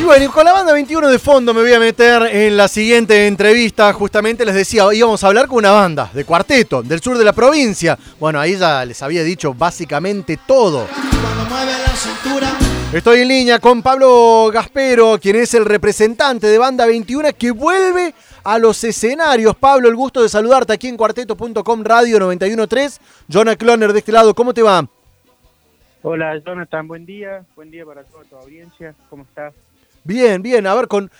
Y bueno, y con la banda 21 de fondo me voy a meter en la siguiente entrevista. Justamente les decía, íbamos a hablar con una banda de cuarteto del sur de la provincia. Bueno, ahí ya les había dicho básicamente todo. Estoy en línea con Pablo Gaspero, quien es el representante de Banda 21 que vuelve a los escenarios. Pablo, el gusto de saludarte aquí en cuarteto.com Radio 913. Jonah Cloner de este lado, ¿cómo te va? Hola Jonathan, buen día, buen día para toda tu audiencia, ¿cómo estás? Bien, bien, a ver, con,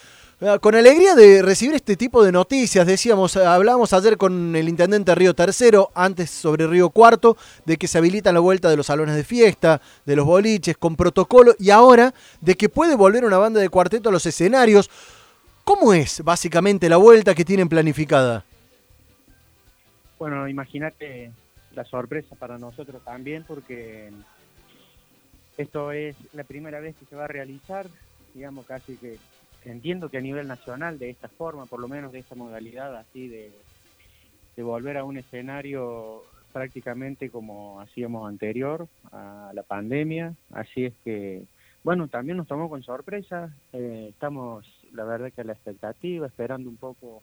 eh, con alegría de recibir este tipo de noticias, decíamos, eh, hablamos ayer con el intendente Río Tercero, antes sobre Río Cuarto, de que se habilita la vuelta de los salones de fiesta, de los boliches, con protocolo, y ahora de que puede volver una banda de cuarteto a los escenarios. ¿Cómo es básicamente la vuelta que tienen planificada? Bueno, imagínate la sorpresa para nosotros también, porque esto es la primera vez que se va a realizar, digamos casi que entiendo que a nivel nacional de esta forma, por lo menos de esta modalidad así de, volver a un escenario prácticamente como hacíamos anterior a la pandemia, así es que, bueno, también nos tomó con sorpresa, eh, estamos la verdad que a la expectativa, esperando un poco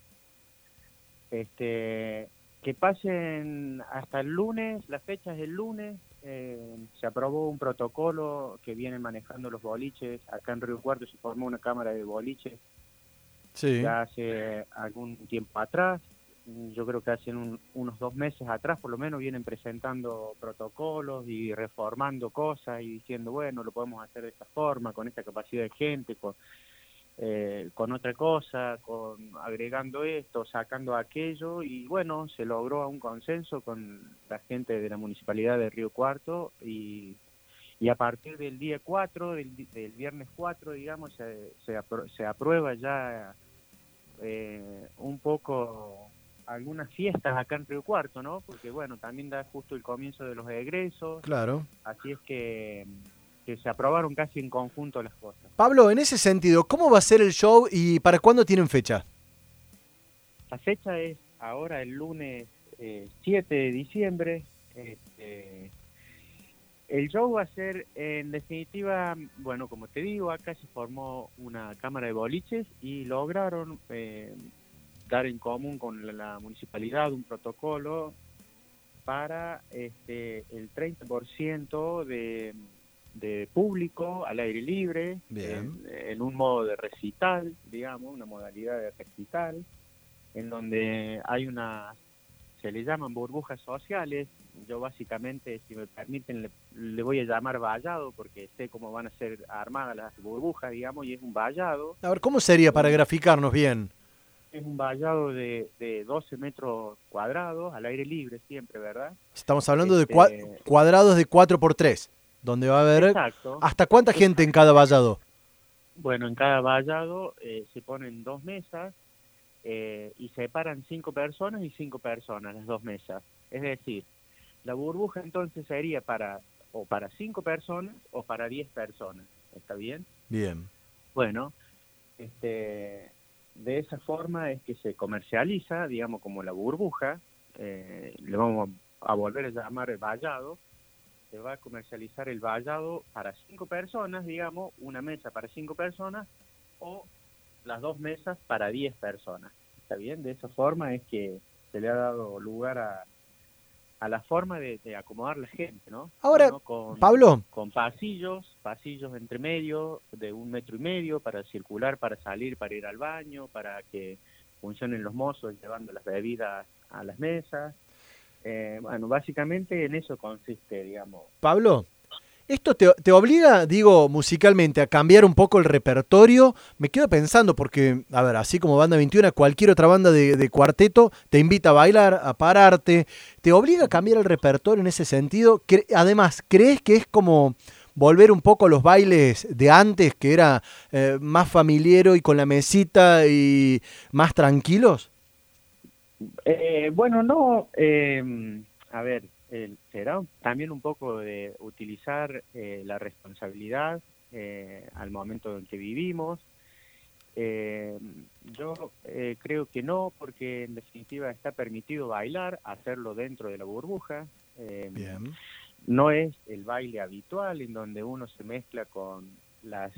este que pasen hasta el lunes, la fecha es el lunes, eh, se aprobó un protocolo que viene manejando los boliches. Acá en Río Cuarto se formó una cámara de boliches sí. ya hace algún tiempo atrás. Yo creo que hace unos dos meses atrás, por lo menos, vienen presentando protocolos y reformando cosas y diciendo, bueno, lo podemos hacer de esta forma, con esta capacidad de gente, con, eh, con otra cosa, con agregando esto, sacando aquello y bueno, se logró un consenso con la gente de la municipalidad de Río Cuarto y, y a partir del día 4, del, viernes 4, digamos, se, se, aprueba ya eh, un poco algunas fiestas acá en Río Cuarto, ¿no? Porque bueno, también da justo el comienzo de los egresos. Claro. Así es que que se aprobaron casi en conjunto las cosas. Pablo, en ese sentido, ¿cómo va a ser el show y para cuándo tienen fecha? La fecha es ahora el lunes 7 eh, de diciembre. Este, el show va a ser, en definitiva, bueno, como te digo, acá se formó una cámara de boliches y lograron eh, dar en común con la, municipalidad un protocolo para este, el 30% de de público al aire libre, en, un modo de recital, digamos, una modalidad de recital, en donde hay una, se le llaman burbujas sociales, yo básicamente, si me permiten, le, voy a llamar vallado, porque sé cómo van a ser armadas las burbujas, digamos, y es un vallado. A ver, ¿cómo sería para graficarnos bien? Es un vallado de, de 12 metros cuadrados, al aire libre siempre, ¿verdad? Estamos hablando de este, cuadrados de 4 por 3 donde va a haber... ¿Hasta cuánta gente en cada vallado? Bueno, en cada vallado eh, se ponen dos mesas eh, y separan cinco personas y cinco personas, las dos mesas. Es decir, la burbuja entonces sería para o para cinco personas o para diez personas. ¿Está bien? Bien. Bueno, este, de esa forma es que se comercializa, digamos, como la burbuja, eh, le vamos a volver a llamar el vallado, se va a comercializar el vallado para cinco personas, digamos, una mesa para cinco personas o las dos mesas para diez personas. ¿Está bien? De esa forma es que se le ha dado lugar a, a la forma de, acomodar la gente, ¿no? Ahora, Pablo. Con pasillos, pasillos entre medio de un metro y medio para circular, para salir, para ir al baño, para que funcionen los mozos llevando las bebidas a las mesas. Eh, bueno, básicamente en eso consiste, digamos. Pablo, ¿esto te, obliga, digo, musicalmente a cambiar un poco el repertorio? Me quedo pensando porque, a ver, así como Banda 21, cualquier otra banda de, cuarteto te invita a bailar, a pararte, ¿te obliga a cambiar el repertorio en ese sentido? Además, ¿crees que es como volver un poco a los bailes de antes, que era eh, más familiero y con la mesita y más tranquilos? Eh, bueno, no, eh, a ver, será también un poco de utilizar eh, la responsabilidad eh, al momento en que vivimos. yo creo que no, porque en definitiva está permitido bailar, hacerlo dentro de la burbuja. No es el baile habitual en donde uno se mezcla con las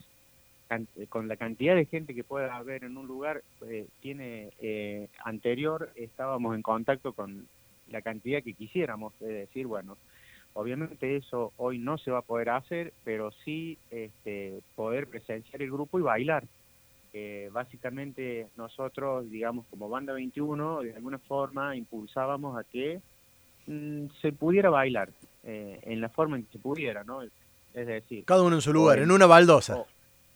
con la cantidad de gente que pueda haber en un lugar, eh, tiene eh, anterior estábamos en contacto con la cantidad que quisiéramos, es decir, bueno, obviamente eso hoy no se va a poder hacer, pero sí este, poder presenciar el grupo y bailar. básicamente nosotros, digamos, como Banda 21, de alguna forma impulsábamos a que mm, se pudiera bailar eh, en la forma en que se pudiera, ¿no? Es decir... Cada uno en su lugar, en, una baldosa.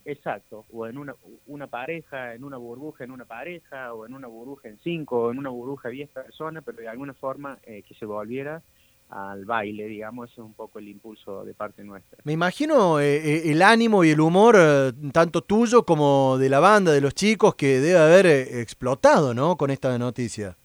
Exacto, o en una, una pareja, en una burbuja en una pareja, o en una burbuja en cinco, o en una burbuja diez personas, pero de alguna forma eh, que se volviera al baile, digamos, ese es un poco el impulso de parte nuestra. Me imagino eh, eh, el ánimo y el humor, tanto tuyo como de la banda, de los chicos, que debe haber explotado, ¿no? Con esta noticia.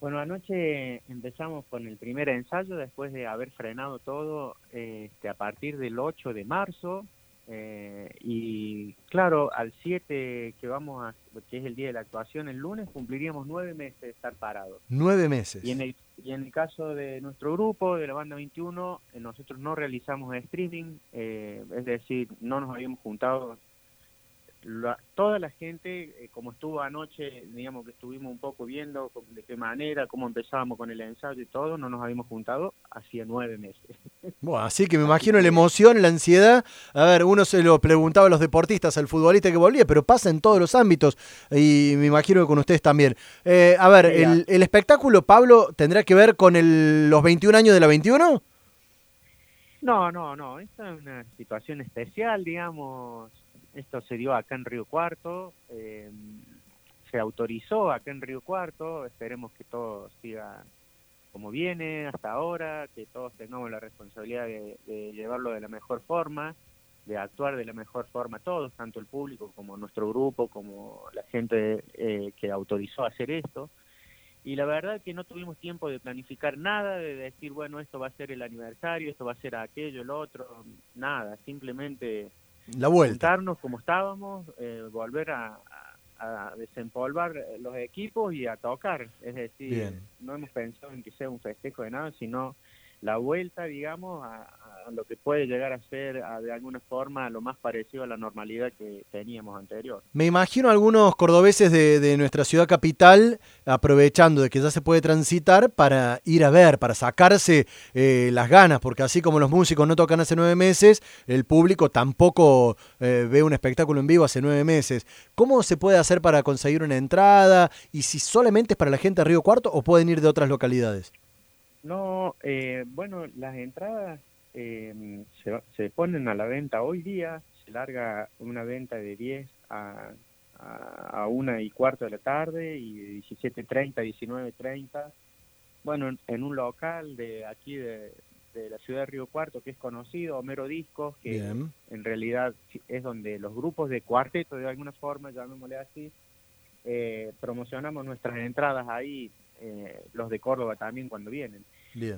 Bueno, anoche empezamos con el primer ensayo después de haber frenado todo este, a partir del 8 de marzo eh, y claro, al 7 que vamos a, que es el día de la actuación, el lunes, cumpliríamos nueve meses de estar parados. Nueve meses. Y en el, y en el caso de nuestro grupo, de la banda 21, eh, nosotros no realizamos streaming, eh, es decir, no nos habíamos juntado toda la gente, eh, como estuvo anoche, digamos que estuvimos un poco viendo de qué manera, cómo empezábamos con el ensayo y todo, no nos habíamos juntado hacía nueve meses. Bueno, así que me imagino la emoción, la ansiedad. A ver, uno se lo preguntaba a los deportistas, al futbolista que volvía, pero pasa en todos los ámbitos y me imagino que con ustedes también. Eh, a ver, el, el, espectáculo, Pablo, tendrá que ver con el, los 21 años de la 21? No, no, no, esta es una situación especial, digamos esto se dio acá en Río Cuarto, eh, se autorizó acá en Río Cuarto, esperemos que todo siga como viene hasta ahora, que todos tengamos la responsabilidad de, llevarlo de la mejor forma, de actuar de la mejor forma todos, tanto el público como nuestro grupo, como la gente eh, que autorizó hacer esto. Y la verdad que no tuvimos tiempo de planificar nada, de decir, bueno, esto va a ser el aniversario, esto va a ser aquello, el otro, nada, simplemente la vuelta. como estábamos, eh, volver a, desempolvar los equipos y a tocar. Es decir, no hemos pensado en que sea un festejo de nada, sino la vuelta, digamos, a, lo que puede llegar a ser de alguna forma lo más parecido a la normalidad que teníamos anterior. Me imagino algunos cordobeses de, nuestra ciudad capital aprovechando de que ya se puede transitar para ir a ver, para sacarse eh, las ganas, porque así como los músicos no tocan hace nueve meses, el público tampoco eh, ve un espectáculo en vivo hace nueve meses. ¿Cómo se puede hacer para conseguir una entrada? Y si solamente es para la gente de Río Cuarto o pueden ir de otras localidades. No, eh, bueno, las entradas eh, se, se, ponen a la venta hoy día, se larga una venta de 10 a, a, una y cuarto de la tarde y de 17.30 a 19.30. Bueno, en, un local de aquí de, de, la ciudad de Río Cuarto que es conocido, Homero Discos, que en realidad es donde los grupos de cuarteto, de alguna forma, llamémosle así, eh, promocionamos nuestras entradas ahí eh, los de Córdoba también cuando vienen.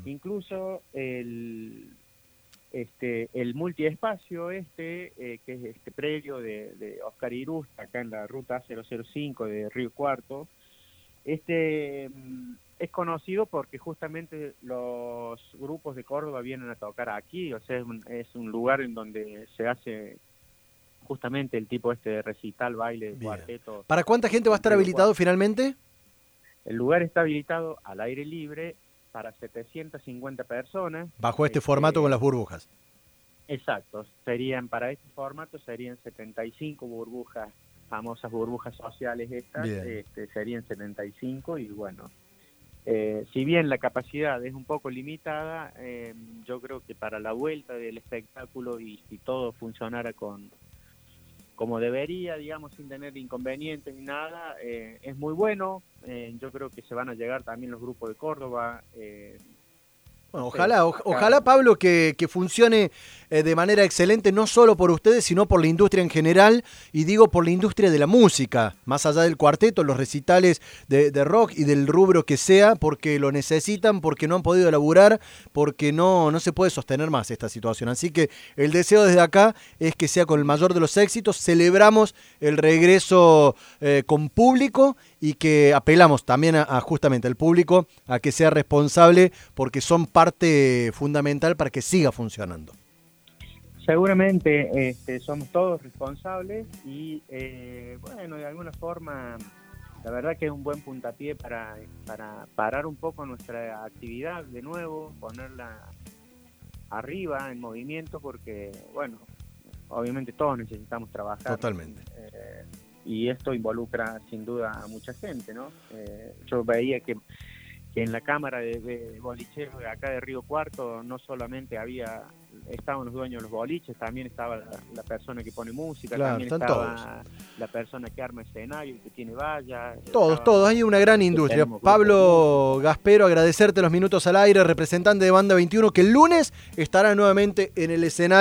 Incluso el, este, el multiespacio este, eh, que es este predio de, de Oscar Iruz, acá en la ruta 005 de Río Cuarto, este mm, es conocido porque justamente los grupos de Córdoba vienen a tocar aquí, o sea, es un, es un lugar en donde se hace justamente el tipo este de recital, baile, cuarteto. ¿Para cuánta gente va a estar habilitado finalmente? El lugar está habilitado al aire libre para 750 personas. Bajo este, formato este, con las burbujas. Exacto, serían para este formato serían 75 burbujas, famosas burbujas sociales estas, este, serían 75 y bueno, eh, si bien la capacidad es un poco limitada, eh, yo creo que para la vuelta del espectáculo y si todo funcionara con, como debería, digamos, sin tener inconvenientes ni nada, eh, es muy bueno. Eh, yo creo que se van a llegar también los grupos de Córdoba. Eh, bueno, ojalá, ojalá Pablo que, funcione eh, de manera excelente, no solo por ustedes, sino por la industria en general, y digo por la industria de la música, más allá del cuarteto, los recitales de, rock y del rubro que sea, porque lo necesitan, porque no han podido elaborar, porque no, no se puede sostener más esta situación. Así que el deseo desde acá es que sea con el mayor de los éxitos, celebramos el regreso eh, con público y que apelamos también a, justamente al público a que sea responsable porque son parte fundamental para que siga funcionando. Seguramente este, somos todos responsables y, eh, bueno, de alguna forma, la verdad que es un buen puntapié para, para parar un poco nuestra actividad de nuevo, ponerla arriba en movimiento, porque, bueno, obviamente todos necesitamos trabajar. Totalmente. Eh, y esto involucra sin duda a mucha gente, ¿no? Eh, yo veía que, que en la cámara de, de bolicheros de acá de Río Cuarto no solamente había estaban los dueños de los boliches, también estaba la, la persona que pone música, Claro, también estaba la persona que arma escenario, que tiene vallas. Todos, estaba- todos, hay una gran industria. Pablo Gaspero, agradecerte los minutos al aire, representante de Banda 21, que el lunes estará nuevamente en el escenario.